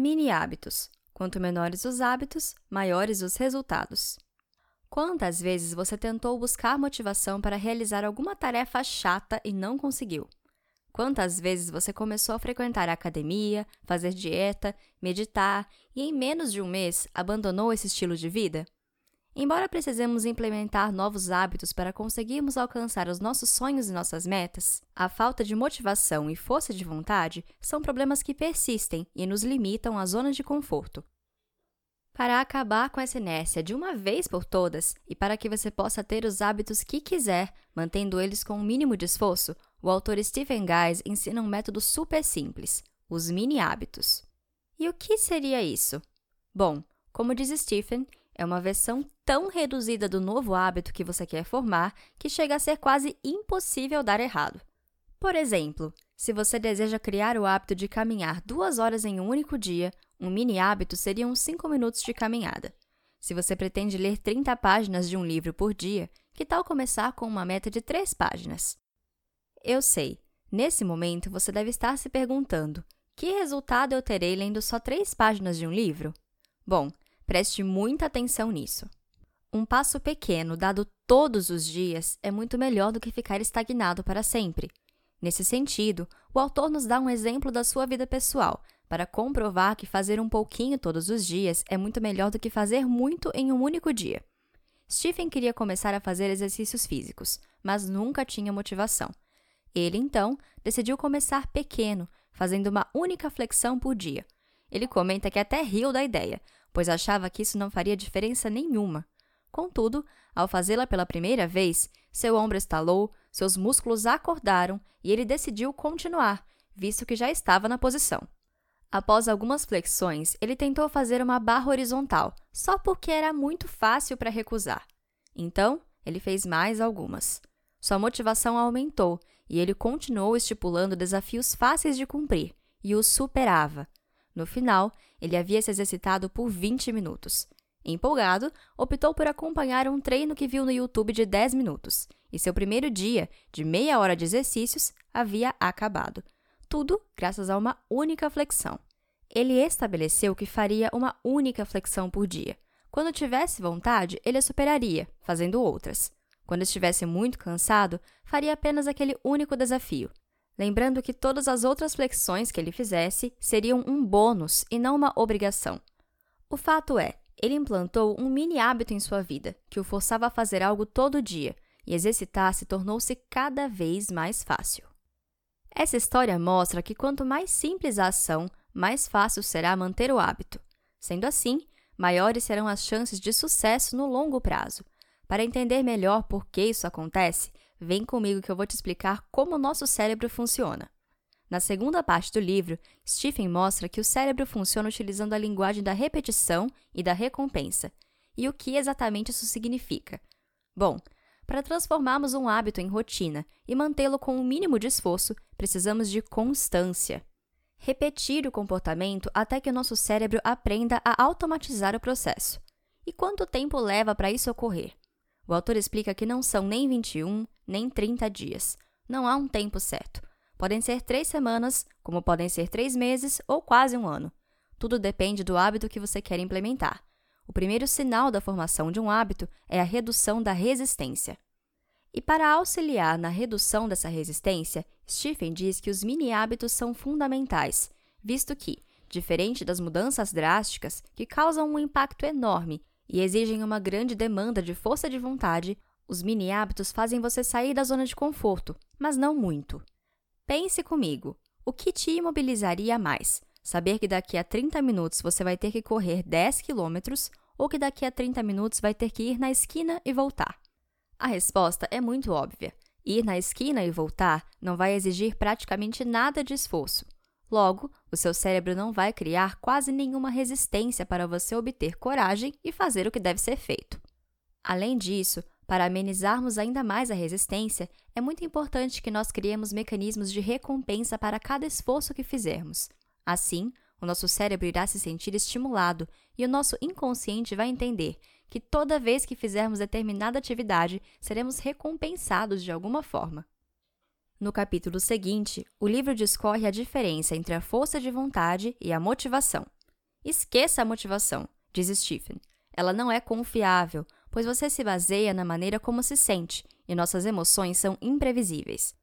Mini hábitos. Quanto menores os hábitos, maiores os resultados. Quantas vezes você tentou buscar motivação para realizar alguma tarefa chata e não conseguiu? Quantas vezes você começou a frequentar a academia, fazer dieta, meditar e em menos de um mês abandonou esse estilo de vida? Embora precisemos implementar novos hábitos para conseguirmos alcançar os nossos sonhos e nossas metas, a falta de motivação e força de vontade são problemas que persistem e nos limitam à zona de conforto. Para acabar com essa inércia de uma vez por todas e para que você possa ter os hábitos que quiser, mantendo eles com o um mínimo de esforço, o autor Stephen Guys ensina um método super simples: os mini hábitos. E o que seria isso? Bom, como diz Stephen, é uma versão tão reduzida do novo hábito que você quer formar que chega a ser quase impossível dar errado. Por exemplo, se você deseja criar o hábito de caminhar duas horas em um único dia, um mini hábito seria uns 5 minutos de caminhada. Se você pretende ler 30 páginas de um livro por dia, que tal começar com uma meta de 3 páginas? Eu sei, nesse momento você deve estar se perguntando: que resultado eu terei lendo só 3 páginas de um livro? Bom, Preste muita atenção nisso. Um passo pequeno dado todos os dias é muito melhor do que ficar estagnado para sempre. Nesse sentido, o autor nos dá um exemplo da sua vida pessoal, para comprovar que fazer um pouquinho todos os dias é muito melhor do que fazer muito em um único dia. Stephen queria começar a fazer exercícios físicos, mas nunca tinha motivação. Ele, então, decidiu começar pequeno, fazendo uma única flexão por dia. Ele comenta que até riu da ideia, pois achava que isso não faria diferença nenhuma. Contudo, ao fazê-la pela primeira vez, seu ombro estalou, seus músculos acordaram e ele decidiu continuar, visto que já estava na posição. Após algumas flexões, ele tentou fazer uma barra horizontal, só porque era muito fácil para recusar. Então, ele fez mais algumas. Sua motivação aumentou e ele continuou estipulando desafios fáceis de cumprir e os superava, no final, ele havia se exercitado por 20 minutos. Empolgado, optou por acompanhar um treino que viu no YouTube de 10 minutos, e seu primeiro dia, de meia hora de exercícios, havia acabado. Tudo graças a uma única flexão. Ele estabeleceu que faria uma única flexão por dia. Quando tivesse vontade, ele a superaria, fazendo outras. Quando estivesse muito cansado, faria apenas aquele único desafio, lembrando que todas as outras flexões que ele fizesse seriam um bônus e não uma obrigação. O fato é, ele implantou um mini hábito em sua vida, que o forçava a fazer algo todo dia, e exercitar-se tornou-se cada vez mais fácil. Essa história mostra que quanto mais simples a ação, mais fácil será manter o hábito. Sendo assim, maiores serão as chances de sucesso no longo prazo. Para entender melhor por que isso acontece, Vem comigo que eu vou te explicar como o nosso cérebro funciona. Na segunda parte do livro, Stephen mostra que o cérebro funciona utilizando a linguagem da repetição e da recompensa. E o que exatamente isso significa? Bom, para transformarmos um hábito em rotina e mantê-lo com o um mínimo de esforço, precisamos de constância. Repetir o comportamento até que o nosso cérebro aprenda a automatizar o processo. E quanto tempo leva para isso ocorrer? O autor explica que não são nem 21, nem 30 dias. Não há um tempo certo. Podem ser três semanas, como podem ser três meses ou quase um ano. Tudo depende do hábito que você quer implementar. O primeiro sinal da formação de um hábito é a redução da resistência. E para auxiliar na redução dessa resistência, Stephen diz que os mini hábitos são fundamentais, visto que, diferente das mudanças drásticas que causam um impacto enorme e exigem uma grande demanda de força de vontade, os mini hábitos fazem você sair da zona de conforto, mas não muito. Pense comigo: o que te imobilizaria mais? Saber que daqui a 30 minutos você vai ter que correr 10 quilômetros ou que daqui a 30 minutos vai ter que ir na esquina e voltar? A resposta é muito óbvia. Ir na esquina e voltar não vai exigir praticamente nada de esforço. Logo, o seu cérebro não vai criar quase nenhuma resistência para você obter coragem e fazer o que deve ser feito. Além disso, para amenizarmos ainda mais a resistência, é muito importante que nós criemos mecanismos de recompensa para cada esforço que fizermos. Assim, o nosso cérebro irá se sentir estimulado e o nosso inconsciente vai entender que toda vez que fizermos determinada atividade, seremos recompensados de alguma forma. No capítulo seguinte, o livro discorre a diferença entre a força de vontade e a motivação. Esqueça a motivação, diz Stephen. Ela não é confiável, pois você se baseia na maneira como se sente e nossas emoções são imprevisíveis.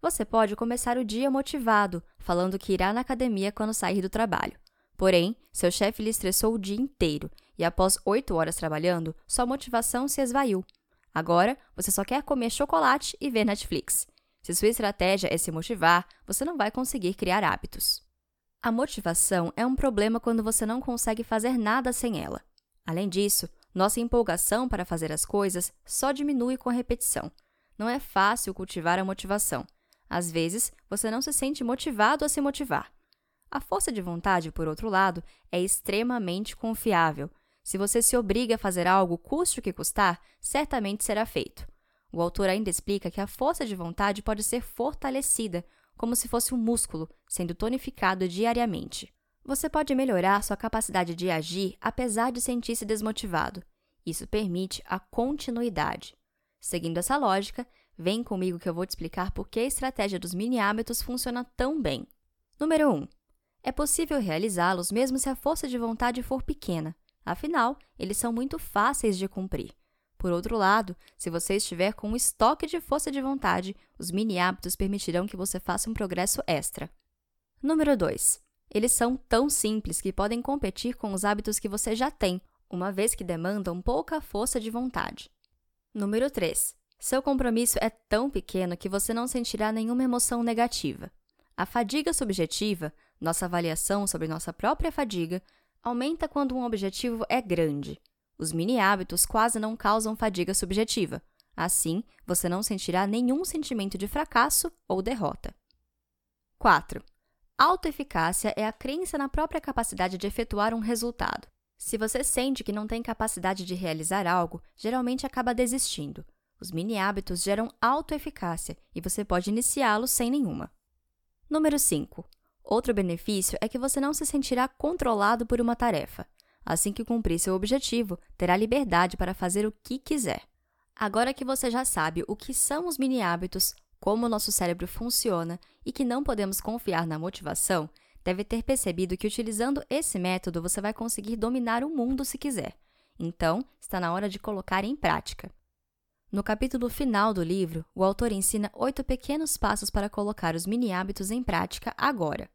Você pode começar o dia motivado, falando que irá na academia quando sair do trabalho. Porém, seu chefe lhe estressou o dia inteiro e, após oito horas trabalhando, sua motivação se esvaiu. Agora, você só quer comer chocolate e ver Netflix. Se sua estratégia é se motivar, você não vai conseguir criar hábitos. A motivação é um problema quando você não consegue fazer nada sem ela. Além disso, nossa empolgação para fazer as coisas só diminui com a repetição. Não é fácil cultivar a motivação. Às vezes, você não se sente motivado a se motivar. A força de vontade, por outro lado, é extremamente confiável. Se você se obriga a fazer algo, custe o que custar, certamente será feito. O autor ainda explica que a força de vontade pode ser fortalecida, como se fosse um músculo, sendo tonificado diariamente. Você pode melhorar sua capacidade de agir apesar de sentir-se desmotivado. Isso permite a continuidade. Seguindo essa lógica, vem comigo que eu vou te explicar por que a estratégia dos mini hábitos funciona tão bem. Número 1. É possível realizá-los mesmo se a força de vontade for pequena, afinal, eles são muito fáceis de cumprir. Por outro lado, se você estiver com um estoque de força de vontade, os mini hábitos permitirão que você faça um progresso extra. Número 2. Eles são tão simples que podem competir com os hábitos que você já tem, uma vez que demandam pouca força de vontade. Número 3. Seu compromisso é tão pequeno que você não sentirá nenhuma emoção negativa. A fadiga subjetiva nossa avaliação sobre nossa própria fadiga aumenta quando um objetivo é grande. Os mini hábitos quase não causam fadiga subjetiva. Assim, você não sentirá nenhum sentimento de fracasso ou derrota. 4. Autoeficácia é a crença na própria capacidade de efetuar um resultado. Se você sente que não tem capacidade de realizar algo, geralmente acaba desistindo. Os mini hábitos geram autoeficácia e você pode iniciá-los sem nenhuma. Número 5. Outro benefício é que você não se sentirá controlado por uma tarefa. Assim que cumprir seu objetivo, terá liberdade para fazer o que quiser. Agora que você já sabe o que são os mini hábitos, como o nosso cérebro funciona e que não podemos confiar na motivação, deve ter percebido que utilizando esse método você vai conseguir dominar o mundo se quiser. Então, está na hora de colocar em prática. No capítulo final do livro, o autor ensina oito pequenos passos para colocar os mini hábitos em prática agora.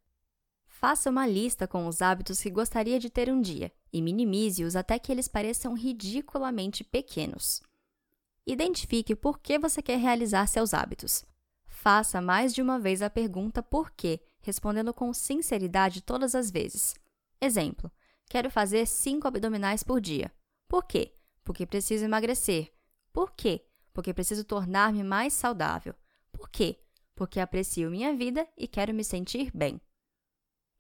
Faça uma lista com os hábitos que gostaria de ter um dia e minimize-os até que eles pareçam ridiculamente pequenos. Identifique por que você quer realizar seus hábitos. Faça mais de uma vez a pergunta por quê, respondendo com sinceridade todas as vezes. Exemplo: Quero fazer 5 abdominais por dia. Por quê? Porque preciso emagrecer. Por quê? porque preciso tornar-me mais saudável. Por quê? Porque aprecio minha vida e quero me sentir bem.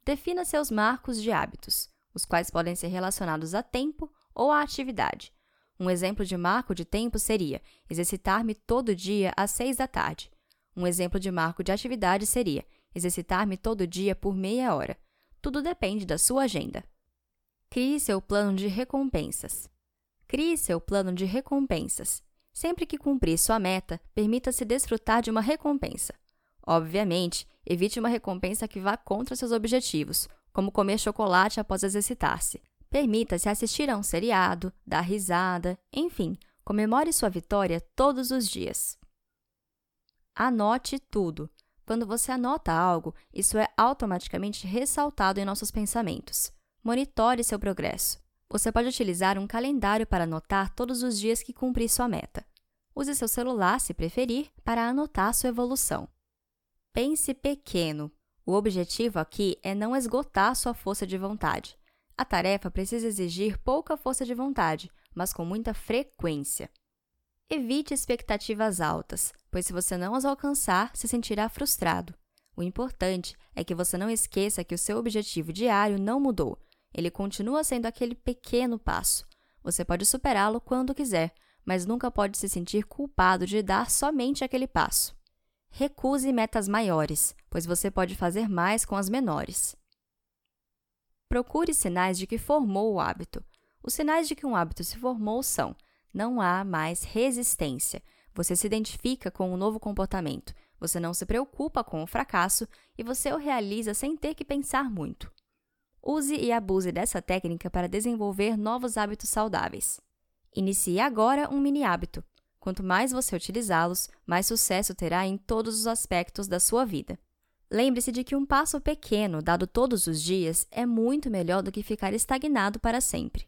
Defina seus marcos de hábitos, os quais podem ser relacionados a tempo ou a atividade. Um exemplo de marco de tempo seria exercitar-me todo dia às seis da tarde. Um exemplo de marco de atividade seria exercitar-me todo dia por meia hora. Tudo depende da sua agenda. Crie seu plano de recompensas. Crie seu plano de recompensas. Sempre que cumprir sua meta, permita-se desfrutar de uma recompensa. Obviamente, evite uma recompensa que vá contra seus objetivos, como comer chocolate após exercitar-se. Permita-se assistir a um seriado, dar risada, enfim, comemore sua vitória todos os dias. Anote tudo. Quando você anota algo, isso é automaticamente ressaltado em nossos pensamentos. Monitore seu progresso. Você pode utilizar um calendário para anotar todos os dias que cumprir sua meta. Use seu celular, se preferir, para anotar sua evolução. Pense pequeno. O objetivo aqui é não esgotar sua força de vontade. A tarefa precisa exigir pouca força de vontade, mas com muita frequência. Evite expectativas altas, pois se você não as alcançar, se sentirá frustrado. O importante é que você não esqueça que o seu objetivo diário não mudou. Ele continua sendo aquele pequeno passo. Você pode superá-lo quando quiser, mas nunca pode se sentir culpado de dar somente aquele passo. Recuse metas maiores, pois você pode fazer mais com as menores. Procure sinais de que formou o hábito. Os sinais de que um hábito se formou são: não há mais resistência, você se identifica com o um novo comportamento, você não se preocupa com o fracasso e você o realiza sem ter que pensar muito. Use e abuse dessa técnica para desenvolver novos hábitos saudáveis. Inicie agora um mini hábito. Quanto mais você utilizá-los, mais sucesso terá em todos os aspectos da sua vida. Lembre-se de que um passo pequeno, dado todos os dias, é muito melhor do que ficar estagnado para sempre.